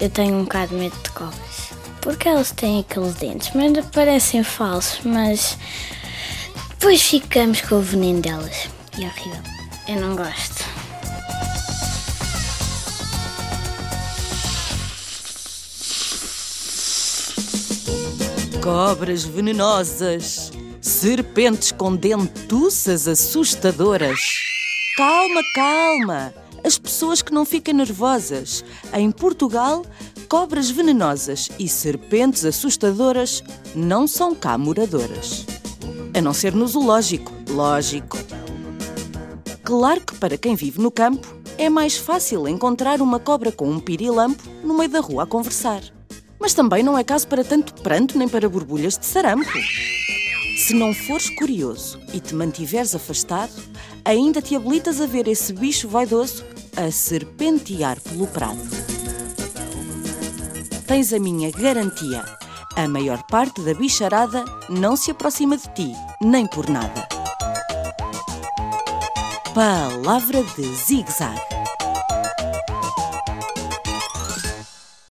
Eu tenho um bocado de medo de cobras. Porque elas têm aqueles dentes, mas parecem falsos, mas depois ficamos com o veneno delas. E é horrível. Eu não gosto. Cobras venenosas, serpentes com dentuças assustadoras. Calma, calma! As pessoas que não fiquem nervosas. Em Portugal, cobras venenosas e serpentes assustadoras não são cá moradoras. A não ser no zoológico, lógico. Claro que para quem vive no campo, é mais fácil encontrar uma cobra com um pirilampo no meio da rua a conversar. Mas também não é caso para tanto pranto nem para borbulhas de sarampo. Se não fores curioso e te mantiveres afastado, ainda te habilitas a ver esse bicho vaidoso a serpentear pelo prado. Tens a minha garantia. A maior parte da bicharada não se aproxima de ti, nem por nada. Palavra de zig-zag.